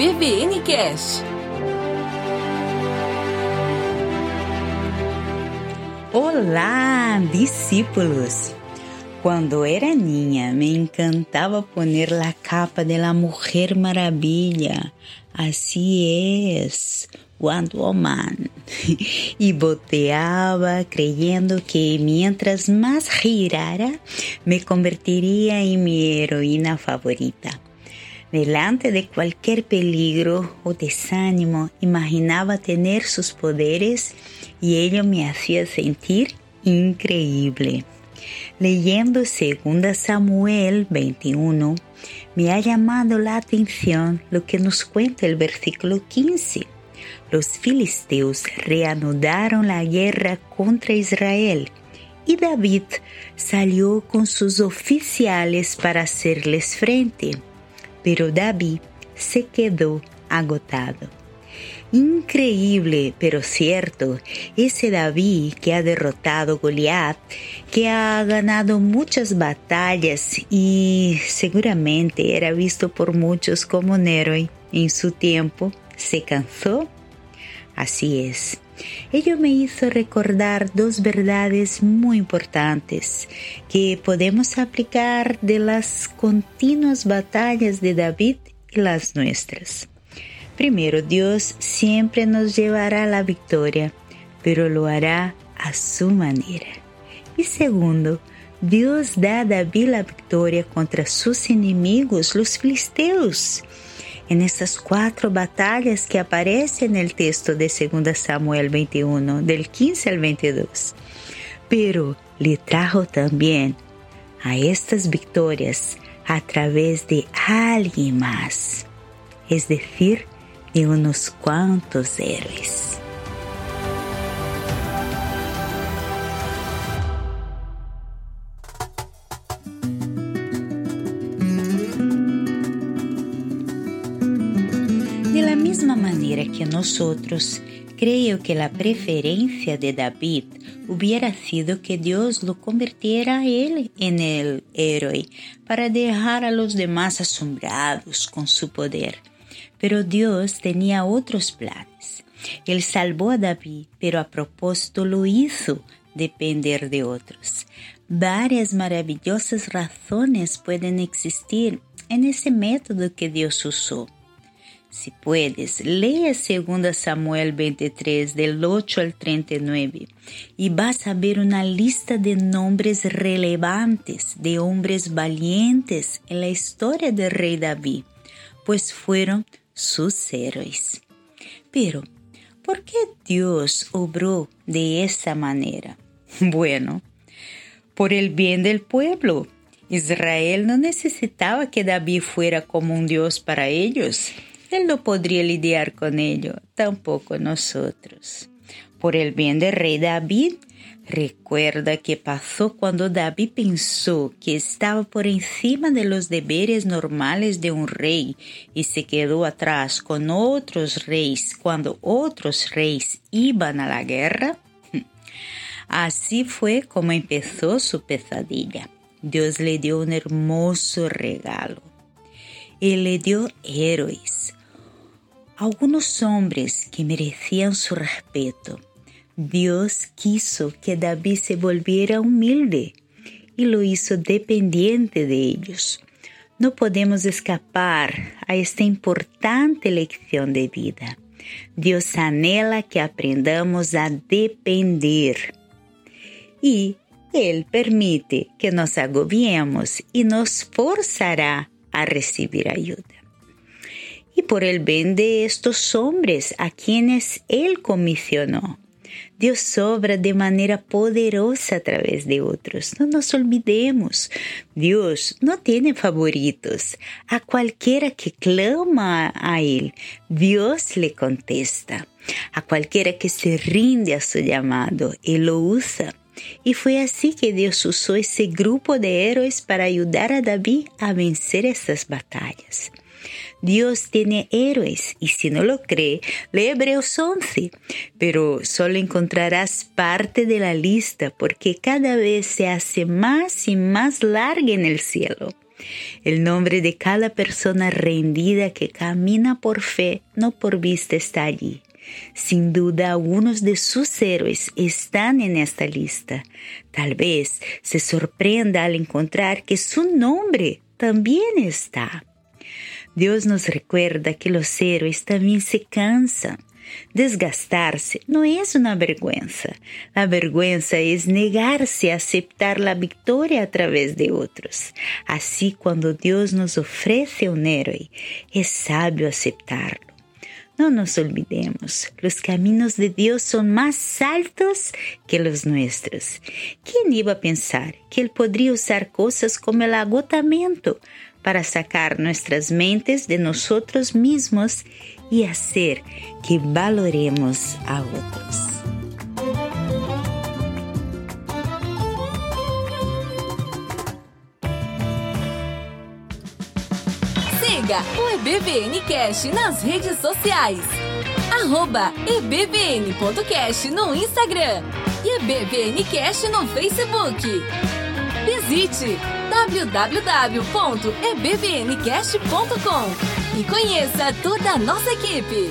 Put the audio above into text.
IBVN Cash. Olá, discípulos! Quando era niña, me encantava poner la capa de la Mujer Maravilla. Así es, Wonder Woman. y boteaba creyendo que mientras más girara, me convertiría en mi heroína favorita. Delante de cualquier peligro o desánimo, imaginaba tener sus poderes y ello me hacía sentir increíble. Leyendo 2 Samuel 21, me ha llamado la atención lo que nos cuenta el versículo 15. Los filisteos reanudaron la guerra contra Israel y David salió con sus oficiales para hacerles frente pero David se quedó agotado. Increíble, pero cierto, ese David que ha derrotado Goliat, que ha ganado muchas batallas y seguramente era visto por muchos como un héroe en su tiempo, se cansó. Así es. Ello me hizo recordar dos verdades muy importantes que podemos aplicar de las continuas batallas de David y las nuestras. Primero, Dios siempre nos llevará a la victoria, pero lo hará a su manera. Y segundo, Dios da a David la victoria contra sus enemigos, los filisteus en estas cuatro batallas que aparecen en el texto de 2 Samuel 21, del 15 al 22. Pero le trajo también a estas victorias a través de alguien más, es decir, de unos cuantos héroes. Misma manera que nosotros, creo que la preferencia de David hubiera sido que Dios lo convirtiera a él en el héroe para dejar a los demás asombrados con su poder. Pero Dios tenía otros planes. Él salvó a David, pero a propósito lo hizo depender de otros. Varias maravillosas razones pueden existir en ese método que Dios usó. Si puedes, lea 2 Samuel 23 del 8 al 39 y vas a ver una lista de nombres relevantes de hombres valientes en la historia del rey David, pues fueron sus héroes. Pero, ¿por qué Dios obró de esa manera? Bueno, por el bien del pueblo. Israel no necesitaba que David fuera como un Dios para ellos. Él no podría lidiar con ello, tampoco nosotros. Por el bien del rey David, recuerda que pasó cuando David pensó que estaba por encima de los deberes normales de un rey y se quedó atrás con otros reyes cuando otros reyes iban a la guerra. Así fue como empezó su pesadilla. Dios le dio un hermoso regalo. Él le dio héroes, algunos hombres que merecían su respeto. Dios quiso que David se volviera humilde y lo hizo dependiente de ellos. No podemos escapar a esta importante lección de vida. Dios anhela que aprendamos a depender y Él permite que nos agobiemos y nos forzará a recibir ayuda y por el bien de estos hombres a quienes Él comisionó. Dios obra de manera poderosa a través de otros. No nos olvidemos, Dios no tiene favoritos. A cualquiera que clama a Él, Dios le contesta. A cualquiera que se rinde a su llamado, Él lo usa. Y fue así que Dios usó ese grupo de héroes para ayudar a David a vencer estas batallas. Dios tiene héroes y si no lo cree, lee Hebreos 11, pero solo encontrarás parte de la lista porque cada vez se hace más y más larga en el cielo. El nombre de cada persona rendida que camina por fe, no por vista, está allí. Sin duda, algunos de sus héroes están en esta lista. Tal vez se sorprenda al encontrar que su nombre también está. Dios nos recuerda que los héroes también se cansan. Desgastarse es una vergüenza. La vergüenza es negarse a aceptar la victoria a través de otros. Así cuando Dios nos ofrece un héroe, es sabio aceptarlo. No nos olvidemos, los caminos de Dios son más altos que los nuestros. ¿Quién iba a pensar que Él podría usar cosas como el agotamiento para sacar nuestras mentes de nosotros mismos y hacer que valoremos a otros. Siga o EBVN Cash nas redes sociais. Arroba ebvn.cash no Instagram e EBVN Cash no Facebook. Visite www.ebvncast.com e conheça toda a nossa equipe.